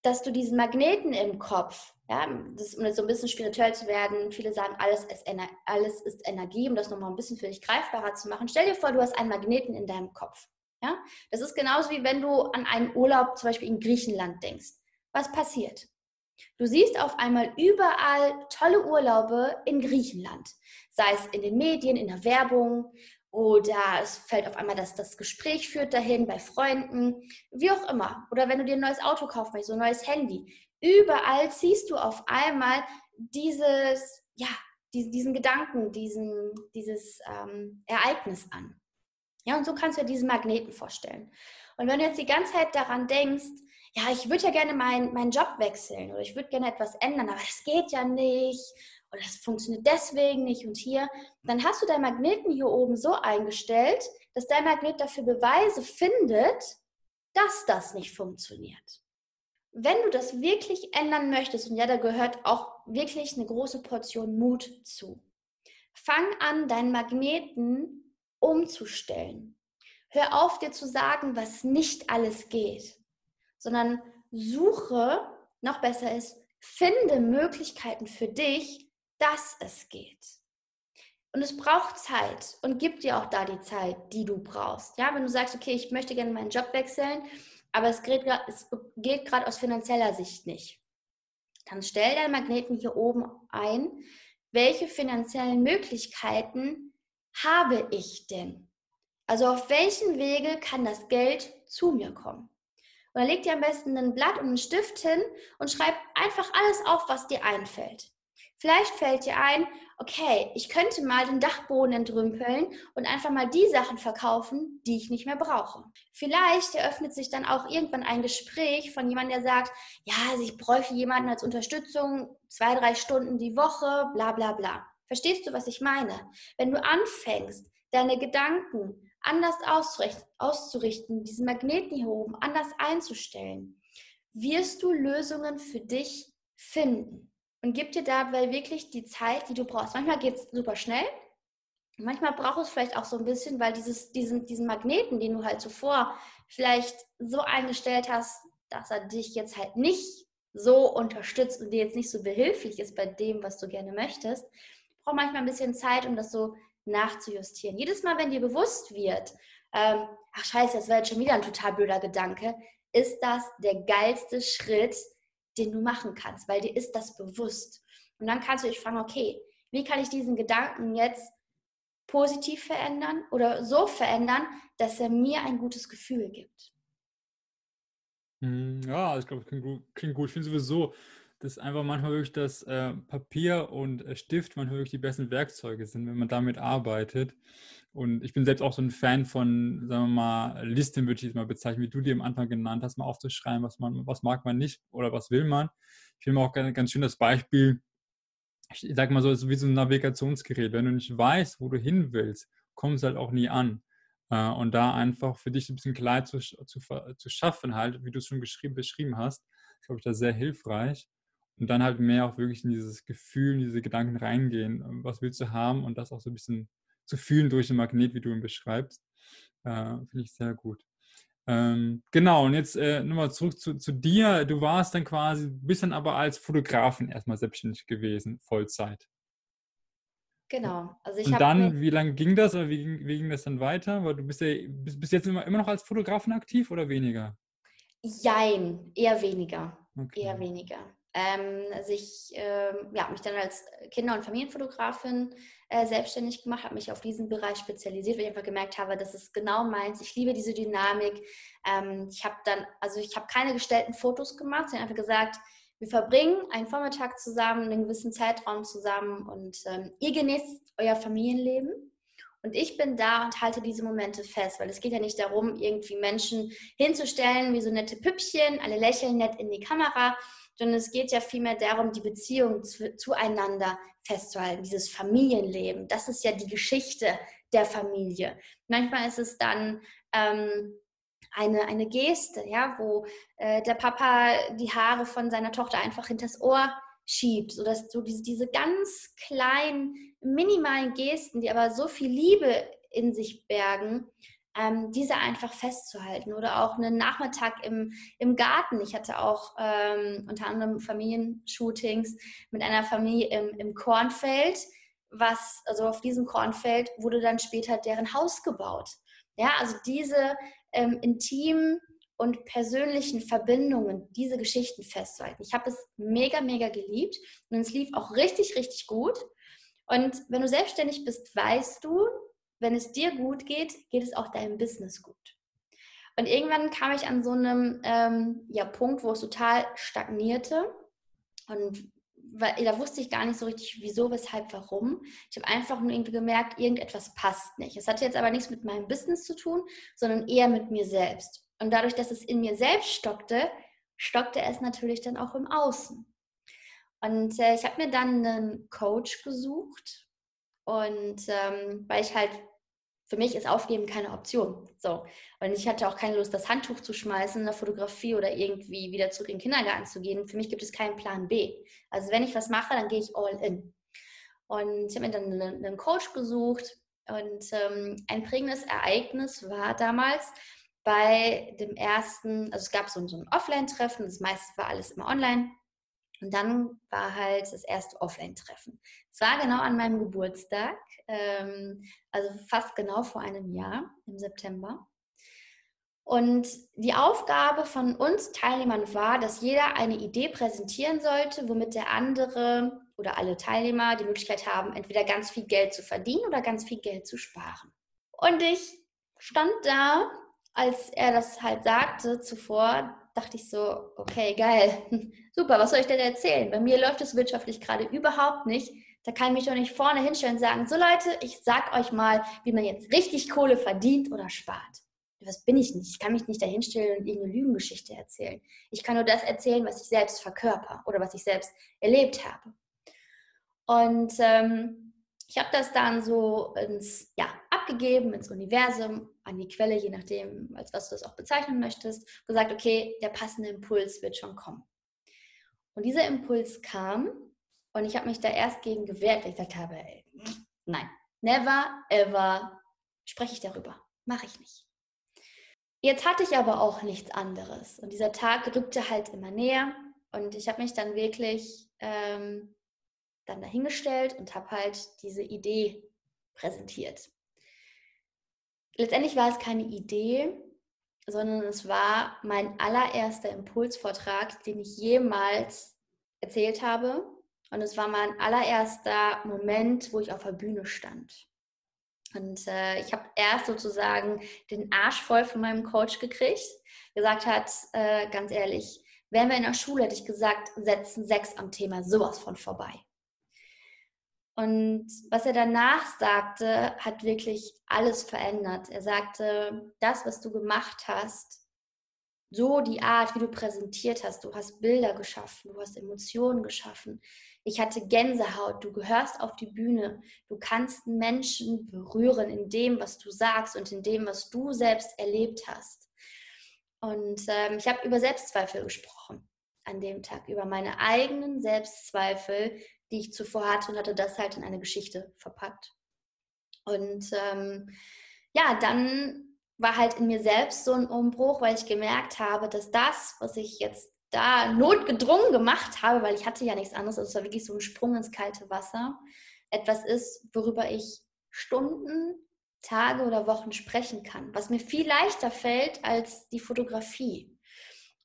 dass du diesen Magneten im Kopf, ja, das, um jetzt so ein bisschen spirituell zu werden, viele sagen, alles ist, alles ist Energie, um das nochmal ein bisschen für dich greifbarer zu machen. Stell dir vor, du hast einen Magneten in deinem Kopf. Ja? Das ist genauso wie wenn du an einen Urlaub zum Beispiel in Griechenland denkst. Was passiert? Du siehst auf einmal überall tolle Urlaube in Griechenland, sei es in den Medien, in der Werbung oder es fällt auf einmal, dass das Gespräch führt dahin bei Freunden, wie auch immer. Oder wenn du dir ein neues Auto kaufst, so ein neues Handy. Überall ziehst du auf einmal dieses, ja, diesen Gedanken, diesen, dieses ähm, Ereignis an. Ja, und so kannst du dir diesen Magneten vorstellen. Und wenn du jetzt die ganze Zeit daran denkst, ja, ich würde ja gerne meinen mein Job wechseln oder ich würde gerne etwas ändern, aber das geht ja nicht oder das funktioniert deswegen nicht und hier, dann hast du deinen Magneten hier oben so eingestellt, dass dein Magnet dafür Beweise findet, dass das nicht funktioniert. Wenn du das wirklich ändern möchtest, und ja, da gehört auch wirklich eine große Portion Mut zu, fang an, deinen Magneten umzustellen. Hör auf, dir zu sagen, was nicht alles geht sondern suche, noch besser ist, finde Möglichkeiten für dich, dass es geht. Und es braucht Zeit und gib dir auch da die Zeit, die du brauchst. Ja, wenn du sagst, okay, ich möchte gerne meinen Job wechseln, aber es geht, gerade aus finanzieller Sicht nicht. Dann stell deinen Magneten hier oben ein. Welche finanziellen Möglichkeiten habe ich denn? Also auf welchen Wege kann das Geld zu mir kommen? Und dann leg dir am besten ein Blatt und einen Stift hin und schreib einfach alles auf, was dir einfällt. Vielleicht fällt dir ein, okay, ich könnte mal den Dachboden entrümpeln und einfach mal die Sachen verkaufen, die ich nicht mehr brauche. Vielleicht eröffnet sich dann auch irgendwann ein Gespräch von jemandem, der sagt, ja, also ich bräuchte jemanden als Unterstützung, zwei, drei Stunden die Woche, bla bla bla. Verstehst du, was ich meine? Wenn du anfängst, deine Gedanken anders auszurichten, diesen Magneten hier oben anders einzustellen, wirst du Lösungen für dich finden. Und gib dir dabei wirklich die Zeit, die du brauchst. Manchmal geht es super schnell. Manchmal braucht es vielleicht auch so ein bisschen, weil dieses, diesen, diesen Magneten, den du halt zuvor vielleicht so eingestellt hast, dass er dich jetzt halt nicht so unterstützt und dir jetzt nicht so behilflich ist bei dem, was du gerne möchtest, braucht manchmal ein bisschen Zeit, um das so nachzujustieren. Jedes Mal, wenn dir bewusst wird, ähm, ach scheiße, das war jetzt schon wieder ein total blöder Gedanke, ist das der geilste Schritt, den du machen kannst, weil dir ist das bewusst. Und dann kannst du dich fragen, okay, wie kann ich diesen Gedanken jetzt positiv verändern oder so verändern, dass er mir ein gutes Gefühl gibt. Hm, ja, ich glaube, klingt gut. Klingt gut. Ich finde sowieso, dass einfach manchmal wirklich das äh, Papier und äh, Stift manchmal wirklich die besten Werkzeuge sind, wenn man damit arbeitet. Und ich bin selbst auch so ein Fan von, sagen wir mal, Listen würde ich jetzt mal bezeichnen, wie du die am Anfang genannt hast, mal aufzuschreiben, was man, was mag man nicht oder was will man. Ich finde auch ganz, ganz schön das Beispiel, ich sag mal so, so wie so ein Navigationsgerät. Wenn du nicht weißt, wo du hin willst, kommst du halt auch nie an. Äh, und da einfach für dich ein bisschen Klarheit zu, zu, zu schaffen, halt, wie du es schon beschrieben hast, ist, glaube ich, da sehr hilfreich und dann halt mehr auch wirklich in dieses Gefühl, in diese Gedanken reingehen. Ähm, was willst du haben und das auch so ein bisschen zu fühlen durch den Magnet, wie du ihn beschreibst. Äh, Finde ich sehr gut. Ähm, genau, und jetzt äh, nochmal zurück zu, zu, dir. Du warst dann quasi, bist dann aber als Fotografin erstmal selbstständig gewesen, Vollzeit. Genau. Also ich und dann, wie lange ging das oder wie, wie, ging das dann weiter? Weil du bist ja bist, bist jetzt immer, immer noch als Fotografin aktiv oder weniger? Jein, eher weniger. Okay. Eher weniger. Ähm, sich, äh, ja, mich dann als Kinder- und Familienfotografin äh, selbstständig gemacht, habe mich auf diesen Bereich spezialisiert, weil ich einfach gemerkt habe, das ist genau meins. Ich liebe diese Dynamik. Ähm, ich habe dann, also ich habe keine gestellten Fotos gemacht, sondern einfach gesagt, wir verbringen einen Vormittag zusammen, einen gewissen Zeitraum zusammen und ähm, ihr genießt euer Familienleben. Und ich bin da und halte diese Momente fest, weil es geht ja nicht darum, irgendwie Menschen hinzustellen wie so nette Püppchen, alle lächeln nett in die Kamera, sondern es geht ja vielmehr darum, die Beziehung zu, zueinander festzuhalten, dieses Familienleben. Das ist ja die Geschichte der Familie. Manchmal ist es dann ähm, eine, eine Geste, ja, wo äh, der Papa die Haare von seiner Tochter einfach hinters Ohr schiebt, sodass du diese, diese ganz kleinen, minimalen Gesten, die aber so viel Liebe in sich bergen, ähm, diese einfach festzuhalten. Oder auch einen Nachmittag im, im Garten. Ich hatte auch ähm, unter anderem Familienshootings mit einer Familie im, im Kornfeld, was, also auf diesem Kornfeld wurde dann später deren Haus gebaut. Ja, also diese ähm, intimen und persönlichen Verbindungen, diese Geschichten festzuhalten. Ich habe es mega, mega geliebt und es lief auch richtig, richtig gut. Und wenn du selbstständig bist, weißt du, wenn es dir gut geht, geht es auch deinem Business gut. Und irgendwann kam ich an so einem ähm, ja, Punkt, wo es total stagnierte. Und da wusste ich gar nicht so richtig, wieso, weshalb, warum. Ich habe einfach nur irgendwie gemerkt, irgendetwas passt nicht. Es hatte jetzt aber nichts mit meinem Business zu tun, sondern eher mit mir selbst. Und dadurch, dass es in mir selbst stockte, stockte es natürlich dann auch im Außen. Und äh, ich habe mir dann einen Coach gesucht. Und ähm, weil ich halt für mich ist Aufgeben keine Option. So. Und ich hatte auch keine Lust, das Handtuch zu schmeißen in der Fotografie oder irgendwie wieder zurück in den Kindergarten zu gehen. Für mich gibt es keinen Plan B. Also wenn ich was mache, dann gehe ich all in. Und ich habe mir dann einen Coach gesucht. Und ähm, ein prägendes Ereignis war damals bei dem ersten, also es gab so, so ein Offline-Treffen, das meiste war alles immer online. Und dann war halt das erste Offline-Treffen. Es war genau an meinem Geburtstag, ähm, also fast genau vor einem Jahr im September. Und die Aufgabe von uns Teilnehmern war, dass jeder eine Idee präsentieren sollte, womit der andere oder alle Teilnehmer die Möglichkeit haben, entweder ganz viel Geld zu verdienen oder ganz viel Geld zu sparen. Und ich stand da, als er das halt sagte zuvor, dachte ich so, okay, geil, <laughs> super, was soll ich denn erzählen? Bei mir läuft es wirtschaftlich gerade überhaupt nicht. Da kann ich mich doch nicht vorne hinstellen und sagen, so Leute, ich sag euch mal, wie man jetzt richtig Kohle verdient oder spart. Das bin ich nicht. Ich kann mich nicht dahinstellen und irgendeine Lügengeschichte erzählen. Ich kann nur das erzählen, was ich selbst verkörper oder was ich selbst erlebt habe. Und ähm, ich habe das dann so ins, ja, abgegeben ins Universum, an die Quelle, je nachdem, als was du das auch bezeichnen möchtest, gesagt, okay, der passende Impuls wird schon kommen. Und dieser Impuls kam und ich habe mich da erst gegen gewehrt, weil ich gesagt habe, ey, nein, never, ever spreche ich darüber. Mache ich nicht. Jetzt hatte ich aber auch nichts anderes. Und dieser Tag rückte halt immer näher. Und ich habe mich dann wirklich ähm, dann dahingestellt und habe halt diese Idee präsentiert letztendlich war es keine Idee, sondern es war mein allererster Impulsvortrag, den ich jemals erzählt habe. Und es war mein allererster Moment, wo ich auf der Bühne stand. Und äh, ich habe erst sozusagen den Arsch voll von meinem Coach gekriegt, gesagt hat, äh, ganz ehrlich, wären wir in der Schule, hätte ich gesagt, setzen sechs am Thema sowas von vorbei. Und was er danach sagte, hat wirklich alles verändert. Er sagte, das, was du gemacht hast, so die Art, wie du präsentiert hast, du hast Bilder geschaffen, du hast Emotionen geschaffen. Ich hatte Gänsehaut, du gehörst auf die Bühne, du kannst Menschen berühren in dem, was du sagst und in dem, was du selbst erlebt hast. Und ähm, ich habe über Selbstzweifel gesprochen an dem Tag, über meine eigenen Selbstzweifel, die ich zuvor hatte und hatte das halt in eine Geschichte verpackt. Und ähm, ja, dann war halt in mir selbst so ein Umbruch, weil ich gemerkt habe, dass das, was ich jetzt da notgedrungen gemacht habe, weil ich hatte ja nichts anderes, also es war wirklich so ein Sprung ins kalte Wasser, etwas ist, worüber ich Stunden, Tage oder Wochen sprechen kann, was mir viel leichter fällt als die Fotografie.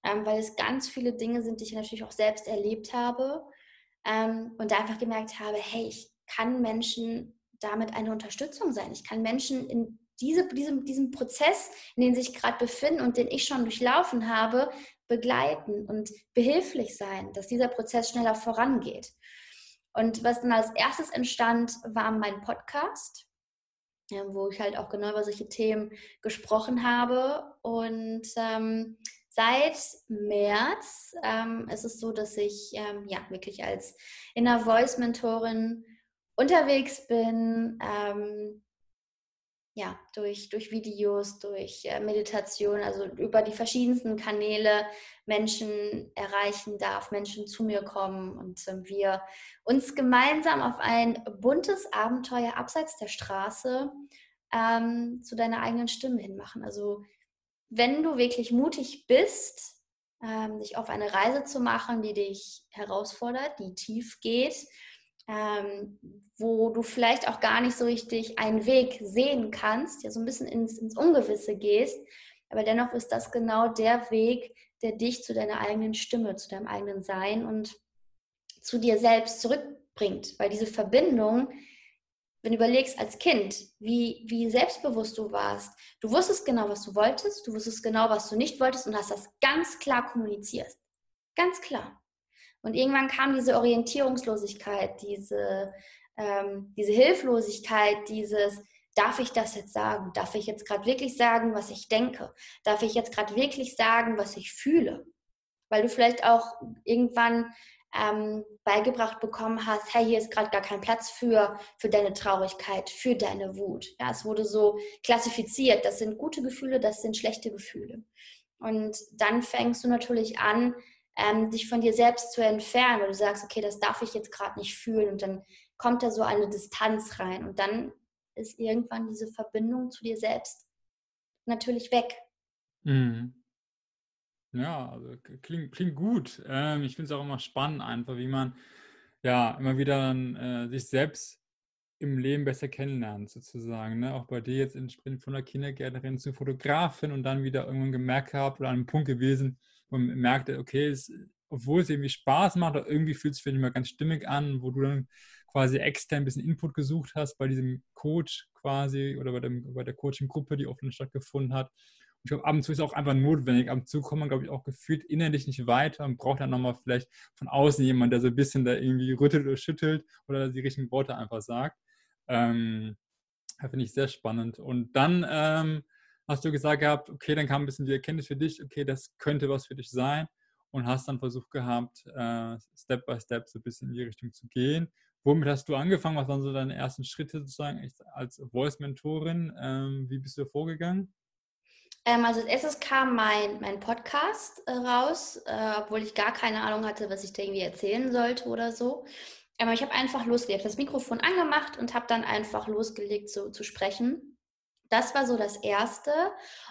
ähm, weil es ganz viele Dinge sind, die ich natürlich auch selbst erlebt habe ähm, und da einfach gemerkt habe, hey, ich kann Menschen damit eine Unterstützung sein. Ich kann Menschen in diese, diesem, diesem Prozess, in dem sie sich gerade befinden und den ich schon durchlaufen habe, begleiten und behilflich sein, dass dieser Prozess schneller vorangeht. Und was dann als erstes entstand, war mein Podcast, wo ich halt auch genau über solche Themen gesprochen habe. Und ähm, seit März ähm, ist es so, dass ich ähm, ja wirklich als Inner Voice Mentorin unterwegs bin, ähm, ja, durch, durch Videos, durch äh, Meditation, also über die verschiedensten Kanäle Menschen erreichen darf, Menschen zu mir kommen und äh, wir uns gemeinsam auf ein buntes Abenteuer abseits der Straße ähm, zu deiner eigenen Stimme hin machen. Also wenn du wirklich mutig bist, ähm, dich auf eine Reise zu machen, die dich herausfordert, die tief geht, ähm, wo du vielleicht auch gar nicht so richtig einen Weg sehen kannst, ja so ein bisschen ins, ins Ungewisse gehst, aber dennoch ist das genau der Weg, der dich zu deiner eigenen Stimme, zu deinem eigenen Sein und zu dir selbst zurückbringt, weil diese Verbindung, wenn du überlegst als Kind, wie, wie selbstbewusst du warst, du wusstest genau, was du wolltest, du wusstest genau, was du nicht wolltest und hast das ganz klar kommuniziert. Ganz klar. Und irgendwann kam diese Orientierungslosigkeit, diese, ähm, diese Hilflosigkeit, dieses, darf ich das jetzt sagen? Darf ich jetzt gerade wirklich sagen, was ich denke? Darf ich jetzt gerade wirklich sagen, was ich fühle? Weil du vielleicht auch irgendwann ähm, beigebracht bekommen hast, hey, hier ist gerade gar kein Platz für, für deine Traurigkeit, für deine Wut. Ja, es wurde so klassifiziert, das sind gute Gefühle, das sind schlechte Gefühle. Und dann fängst du natürlich an, ähm, dich von dir selbst zu entfernen, weil du sagst, okay, das darf ich jetzt gerade nicht fühlen und dann kommt da so eine Distanz rein und dann ist irgendwann diese Verbindung zu dir selbst natürlich weg. Mhm. Ja, also klingt, klingt gut. Ähm, ich finde es auch immer spannend, einfach wie man ja immer wieder dann, äh, sich selbst im Leben besser kennenlernt, sozusagen. Ne? Auch bei dir jetzt Sprint von der Kindergärtnerin zur Fotografin und dann wieder irgendwann gemerkt gehabt oder an einem Punkt gewesen, wo man merkte, okay, es, obwohl es irgendwie Spaß macht, irgendwie fühlt es sich nicht mal ganz stimmig an, wo du dann quasi extern ein bisschen Input gesucht hast bei diesem Coach quasi oder bei, dem, bei der Coaching-Gruppe, die offline stattgefunden hat. Ich glaube, ab und zu ist es auch einfach notwendig. Ab und zu kommt man, glaube ich, auch gefühlt innerlich nicht weiter und braucht dann nochmal vielleicht von außen jemand, der so ein bisschen da irgendwie rüttelt oder schüttelt oder die richtigen Worte einfach sagt. Ähm, Finde ich sehr spannend. Und dann ähm, hast du gesagt gehabt, okay, dann kam ein bisschen die Erkenntnis für dich, okay, das könnte was für dich sein und hast dann versucht gehabt, äh, Step by Step so ein bisschen in die Richtung zu gehen. Womit hast du angefangen? Was waren so deine ersten Schritte sozusagen als Voice-Mentorin? Ähm, wie bist du vorgegangen? Ähm, also als erstes kam mein, mein Podcast äh, raus, äh, obwohl ich gar keine Ahnung hatte, was ich da irgendwie erzählen sollte oder so. Aber ich habe einfach losgelegt, das Mikrofon angemacht und habe dann einfach losgelegt so, zu sprechen. Das war so das Erste.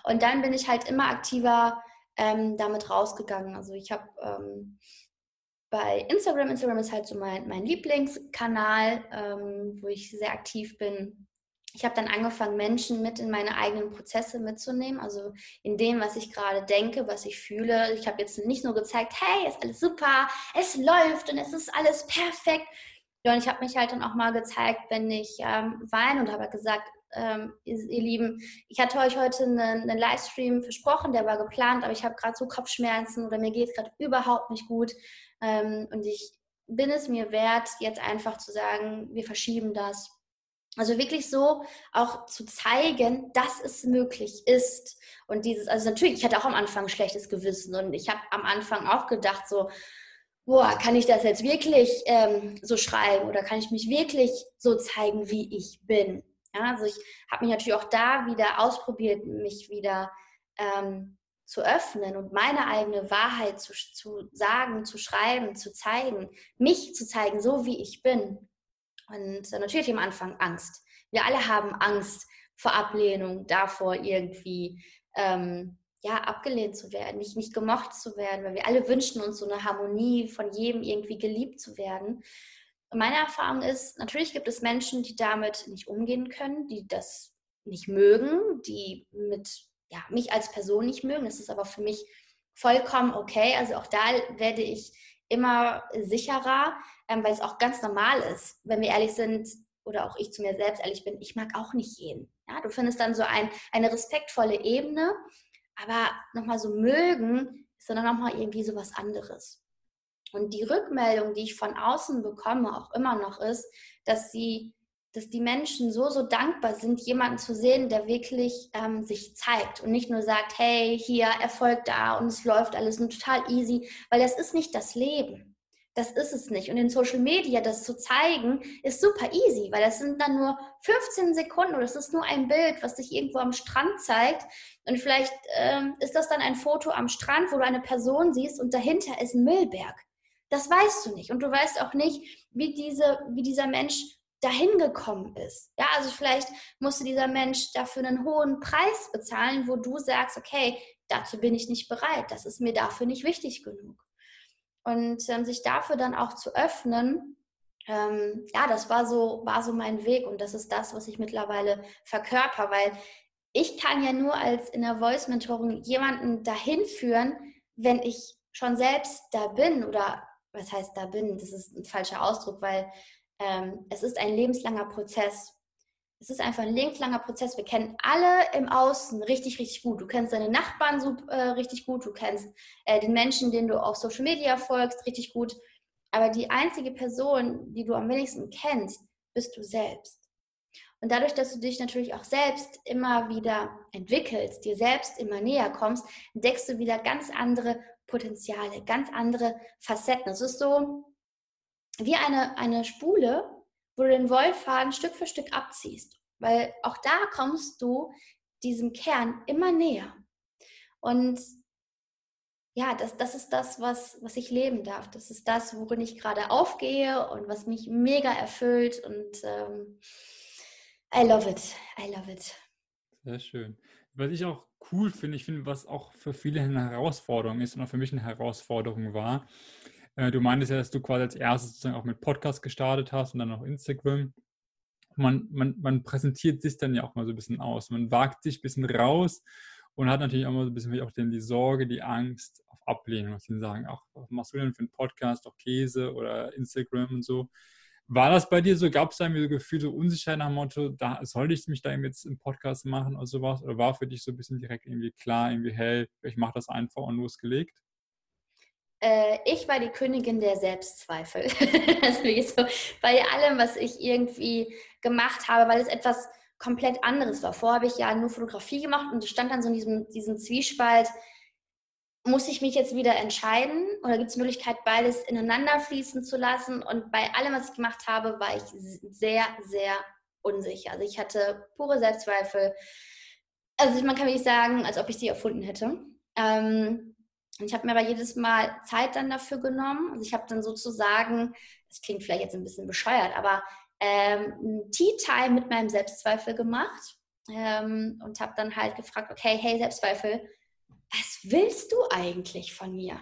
Und dann bin ich halt immer aktiver ähm, damit rausgegangen. Also ich habe ähm, bei Instagram, Instagram ist halt so mein, mein Lieblingskanal, ähm, wo ich sehr aktiv bin. Ich habe dann angefangen, Menschen mit in meine eigenen Prozesse mitzunehmen, also in dem, was ich gerade denke, was ich fühle. Ich habe jetzt nicht nur gezeigt, hey, ist alles super, es läuft und es ist alles perfekt. Und ich habe mich halt dann auch mal gezeigt, wenn ich ähm, weine und habe gesagt, ähm, ihr, ihr, Lieben, ich hatte euch heute einen, einen Livestream versprochen, der war geplant, aber ich habe gerade so Kopfschmerzen oder mir geht es gerade überhaupt nicht gut. Ähm, und ich bin es mir wert, jetzt einfach zu sagen, wir verschieben das. Also wirklich so auch zu zeigen, dass es möglich ist. Und dieses, also natürlich, ich hatte auch am Anfang schlechtes Gewissen und ich habe am Anfang auch gedacht, so, boah, kann ich das jetzt wirklich ähm, so schreiben oder kann ich mich wirklich so zeigen, wie ich bin? Ja, also ich habe mich natürlich auch da wieder ausprobiert, mich wieder ähm, zu öffnen und meine eigene Wahrheit zu, zu sagen, zu schreiben, zu zeigen, mich zu zeigen, so wie ich bin. Und äh, natürlich am Anfang Angst. Wir alle haben Angst vor Ablehnung, davor irgendwie ähm, ja, abgelehnt zu werden, nicht, nicht gemocht zu werden, weil wir alle wünschen uns so eine Harmonie, von jedem irgendwie geliebt zu werden. Und meine Erfahrung ist, natürlich gibt es Menschen, die damit nicht umgehen können, die das nicht mögen, die mit ja, mich als Person nicht mögen. Das ist aber für mich vollkommen okay. Also auch da werde ich immer sicherer, ähm, weil es auch ganz normal ist, wenn wir ehrlich sind oder auch ich zu mir selbst ehrlich bin, ich mag auch nicht jeden. Ja, du findest dann so ein, eine respektvolle Ebene, aber nochmal so mögen ist dann nochmal irgendwie so was anderes. Und die Rückmeldung, die ich von außen bekomme, auch immer noch ist, dass sie dass die Menschen so, so dankbar sind, jemanden zu sehen, der wirklich ähm, sich zeigt und nicht nur sagt, hey, hier Erfolg da und es läuft alles nur total easy, weil das ist nicht das Leben. Das ist es nicht. Und in Social Media das zu zeigen, ist super easy, weil das sind dann nur 15 Sekunden oder es ist nur ein Bild, was dich irgendwo am Strand zeigt. Und vielleicht ähm, ist das dann ein Foto am Strand, wo du eine Person siehst und dahinter ist ein Müllberg. Das weißt du nicht. Und du weißt auch nicht, wie, diese, wie dieser Mensch dahin gekommen ist. Ja, also vielleicht musste dieser Mensch dafür einen hohen Preis bezahlen, wo du sagst, okay, dazu bin ich nicht bereit, das ist mir dafür nicht wichtig genug. Und ähm, sich dafür dann auch zu öffnen, ähm, ja, das war so, war so mein Weg und das ist das, was ich mittlerweile verkörper, weil ich kann ja nur als in der Voice Mentoring jemanden dahin führen, wenn ich schon selbst da bin oder was heißt da bin, das ist ein falscher Ausdruck, weil ähm, es ist ein lebenslanger Prozess. Es ist einfach ein lebenslanger Prozess. Wir kennen alle im Außen richtig, richtig gut. Du kennst deine Nachbarn so, äh, richtig gut. Du kennst äh, den Menschen, den du auf Social Media folgst, richtig gut. Aber die einzige Person, die du am wenigsten kennst, bist du selbst. Und dadurch, dass du dich natürlich auch selbst immer wieder entwickelst, dir selbst immer näher kommst, entdeckst du wieder ganz andere Potenziale, ganz andere Facetten. Es ist so, wie eine, eine Spule, wo du den Wollfaden Stück für Stück abziehst. Weil auch da kommst du diesem Kern immer näher. Und ja, das, das ist das, was, was ich leben darf. Das ist das, worin ich gerade aufgehe und was mich mega erfüllt. Und ähm, I love it. I love it. Sehr schön. Was ich auch cool finde, ich finde, was auch für viele eine Herausforderung ist und auch für mich eine Herausforderung war, äh, du meintest ja, dass du quasi als erstes sozusagen auch mit Podcast gestartet hast und dann auch Instagram. Man, man, man präsentiert sich dann ja auch mal so ein bisschen aus. Man wagt sich ein bisschen raus und hat natürlich auch mal so ein bisschen auch die Sorge, die Angst auf Ablehnung, was sie sagen, ach, was machst du denn für einen Podcast, auch Käse oder Instagram und so. War das bei dir so? Gab es da irgendwie so Gefühl, so Unsicherheit nach dem Motto, da sollte ich mich da jetzt im Podcast machen oder sowas? Oder war für dich so ein bisschen direkt irgendwie klar, irgendwie, hey, ich mache das einfach und losgelegt? Äh, ich war die Königin der Selbstzweifel. <laughs> also so bei allem, was ich irgendwie gemacht habe, weil es etwas komplett anderes war. Vorher habe ich ja nur Fotografie gemacht und ich stand dann so in diesem, diesem Zwiespalt, muss ich mich jetzt wieder entscheiden oder gibt es Möglichkeit, beides ineinander fließen zu lassen? Und bei allem, was ich gemacht habe, war ich sehr, sehr unsicher. Also ich hatte pure Selbstzweifel. Also man kann wirklich sagen, als ob ich sie erfunden hätte. Ähm, ich habe mir aber jedes Mal Zeit dann dafür genommen. Also ich habe dann sozusagen, das klingt vielleicht jetzt ein bisschen bescheuert, aber ähm, Tea-Time mit meinem Selbstzweifel gemacht ähm, und habe dann halt gefragt, okay, hey Selbstzweifel, was willst du eigentlich von mir?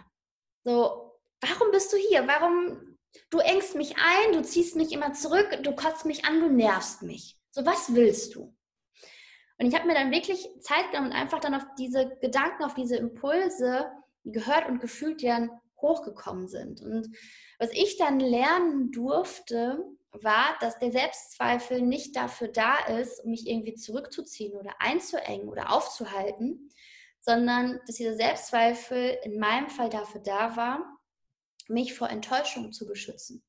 So, warum bist du hier? Warum, du engst mich ein, du ziehst mich immer zurück, du kotzt mich an, du nervst mich. So, was willst du? Und ich habe mir dann wirklich Zeit genommen und einfach dann auf diese Gedanken, auf diese Impulse gehört und gefühlt ja hochgekommen sind. Und was ich dann lernen durfte, war, dass der Selbstzweifel nicht dafür da ist, um mich irgendwie zurückzuziehen oder einzuengen oder aufzuhalten, sondern dass dieser Selbstzweifel in meinem Fall dafür da war, mich vor Enttäuschung zu beschützen.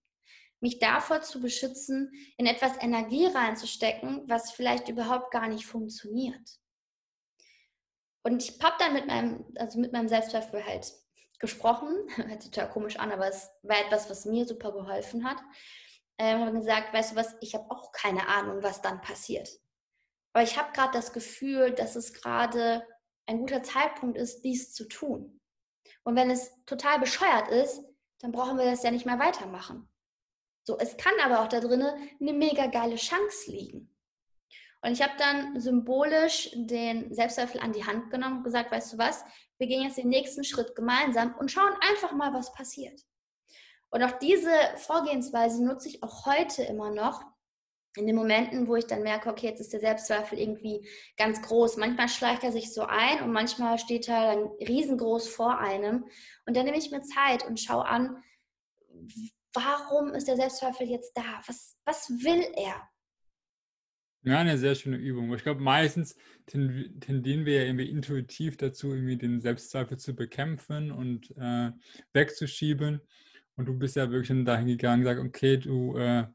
Mich davor zu beschützen, in etwas Energie reinzustecken, was vielleicht überhaupt gar nicht funktioniert. Und ich habe dann mit meinem, also mit meinem Selbstzweifel halt gesprochen. <laughs> Hört sich total komisch an, aber es war etwas, was mir super geholfen hat. Ähm, habe gesagt, weißt du was, ich habe auch keine Ahnung, was dann passiert. Aber ich habe gerade das Gefühl, dass es gerade ein guter Zeitpunkt ist, dies zu tun. Und wenn es total bescheuert ist, dann brauchen wir das ja nicht mehr weitermachen. So, es kann aber auch da drinnen eine mega geile Chance liegen. Und ich habe dann symbolisch den Selbstzweifel an die Hand genommen und gesagt, weißt du was, wir gehen jetzt den nächsten Schritt gemeinsam und schauen einfach mal, was passiert. Und auch diese Vorgehensweise nutze ich auch heute immer noch, in den Momenten, wo ich dann merke, okay, jetzt ist der Selbstzweifel irgendwie ganz groß. Manchmal schleicht er sich so ein und manchmal steht er dann riesengroß vor einem. Und dann nehme ich mir Zeit und schaue an, warum ist der Selbstzweifel jetzt da? Was, was will er? Ja, eine sehr schöne Übung. Ich glaube, meistens tendieren wir ja irgendwie intuitiv dazu, irgendwie den Selbstzweifel zu bekämpfen und äh, wegzuschieben. Und du bist ja wirklich dahin gegangen, sag, okay, du äh,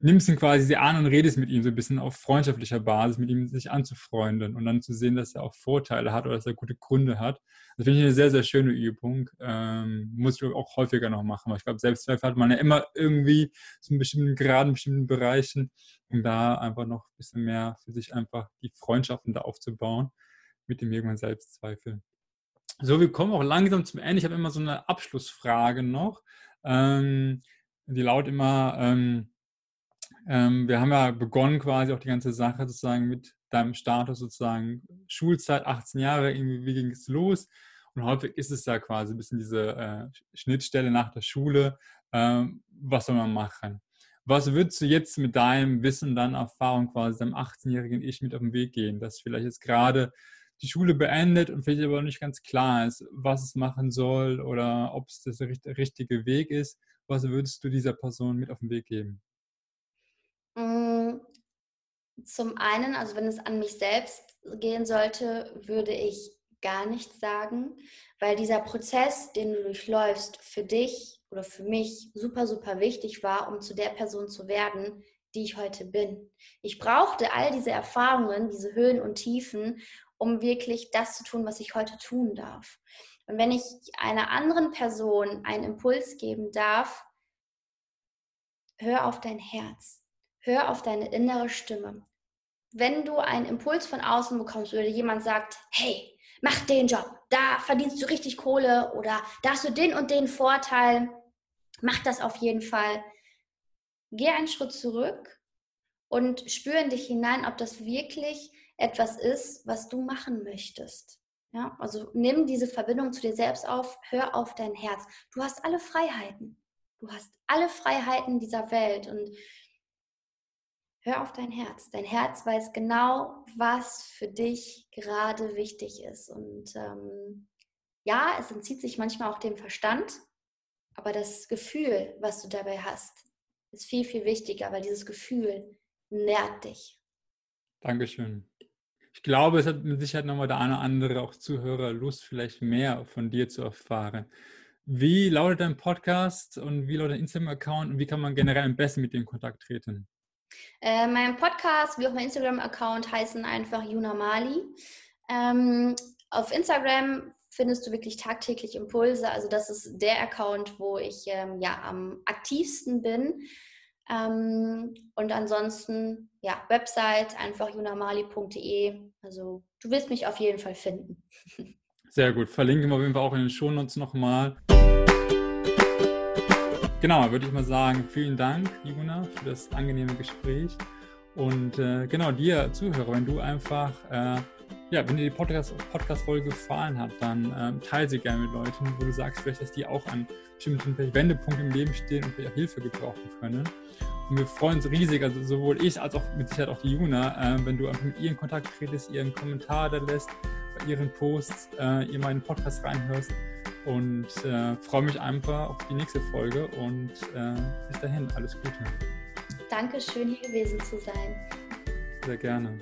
nimmst ihn quasi an und redest mit ihm so ein bisschen auf freundschaftlicher Basis, mit ihm sich anzufreunden und dann zu sehen, dass er auch Vorteile hat oder dass er gute Gründe hat. Das finde ich eine sehr, sehr schöne Übung. Ähm, muss ich auch häufiger noch machen, weil ich glaube, Selbstzweifel hat man ja immer irgendwie zu einem bestimmten Grad, in bestimmten Bereichen, um da einfach noch ein bisschen mehr für sich einfach die Freundschaften da aufzubauen mit dem irgendwann Selbstzweifel. So, wir kommen auch langsam zum Ende. Ich habe immer so eine Abschlussfrage noch. Ähm, die lautet immer, ähm, ähm, wir haben ja begonnen quasi auch die ganze Sache sozusagen mit deinem Status sozusagen Schulzeit, 18 Jahre, irgendwie, wie ging es los? Und häufig ist es ja quasi ein bisschen diese äh, Schnittstelle nach der Schule. Ähm, was soll man machen? Was würdest du jetzt mit deinem Wissen, deiner Erfahrung quasi deinem 18-jährigen Ich mit auf den Weg gehen, das vielleicht jetzt gerade die Schule beendet und vielleicht aber nicht ganz klar ist, was es machen soll oder ob es der richtige Weg ist? Was würdest du dieser Person mit auf den Weg geben? Mm, zum einen, also wenn es an mich selbst gehen sollte, würde ich gar nichts sagen, weil dieser Prozess, den du durchläufst, für dich oder für mich super, super wichtig war, um zu der Person zu werden, die ich heute bin. Ich brauchte all diese Erfahrungen, diese Höhen und Tiefen, um wirklich das zu tun, was ich heute tun darf. Und wenn ich einer anderen Person einen Impuls geben darf, hör auf dein Herz. Hör auf deine innere Stimme. Wenn du einen Impuls von außen bekommst oder jemand sagt, hey, mach den Job, da verdienst du richtig Kohle oder da hast du den und den Vorteil, mach das auf jeden Fall. Geh einen Schritt zurück und spür in dich hinein, ob das wirklich etwas ist, was du machen möchtest. Ja, also nimm diese Verbindung zu dir selbst auf, hör auf dein Herz. Du hast alle Freiheiten. Du hast alle Freiheiten dieser Welt und Hör auf dein Herz. Dein Herz weiß genau, was für dich gerade wichtig ist. Und ähm, ja, es entzieht sich manchmal auch dem Verstand, aber das Gefühl, was du dabei hast, ist viel, viel wichtiger, weil dieses Gefühl nährt dich. Dankeschön. Ich glaube, es hat mit Sicherheit nochmal der eine oder andere auch Zuhörer Lust, vielleicht mehr von dir zu erfahren. Wie lautet dein Podcast und wie lautet dein Instagram-Account und wie kann man generell am besten mit dir in Kontakt treten? Äh, mein Podcast wie auch mein Instagram-Account heißen einfach Juna Mali. Ähm, auf Instagram findest du wirklich tagtäglich Impulse. Also das ist der Account, wo ich ähm, ja am aktivsten bin. Ähm, und ansonsten, ja, Website einfach junamali.de. Also du wirst mich auf jeden Fall finden. <laughs> Sehr gut. Verlinken wir auf jeden Fall auch in den Shownotes nochmal. Genau, würde ich mal sagen, vielen Dank, Juna, für das angenehme Gespräch. Und äh, genau, dir Zuhörer, wenn du einfach, äh, ja, wenn dir die Podcast-Folge Podcast gefallen hat, dann äh, teile sie gerne mit Leuten, wo du sagst, vielleicht, dass die auch an bestimmten Wendepunkten im Leben stehen und vielleicht auch Hilfe gebrauchen können. Und wir freuen uns riesig, also sowohl ich als auch mit Sicherheit auch die Juna, äh, wenn du einfach mit ihr in Kontakt tretest, ihren Kommentar da lässt, bei ihren Posts, äh, ihr meinen Podcast reinhörst und äh, freue mich einfach auf die nächste Folge und äh, bis dahin, alles Gute. Danke, schön hier gewesen zu sein. Sehr gerne.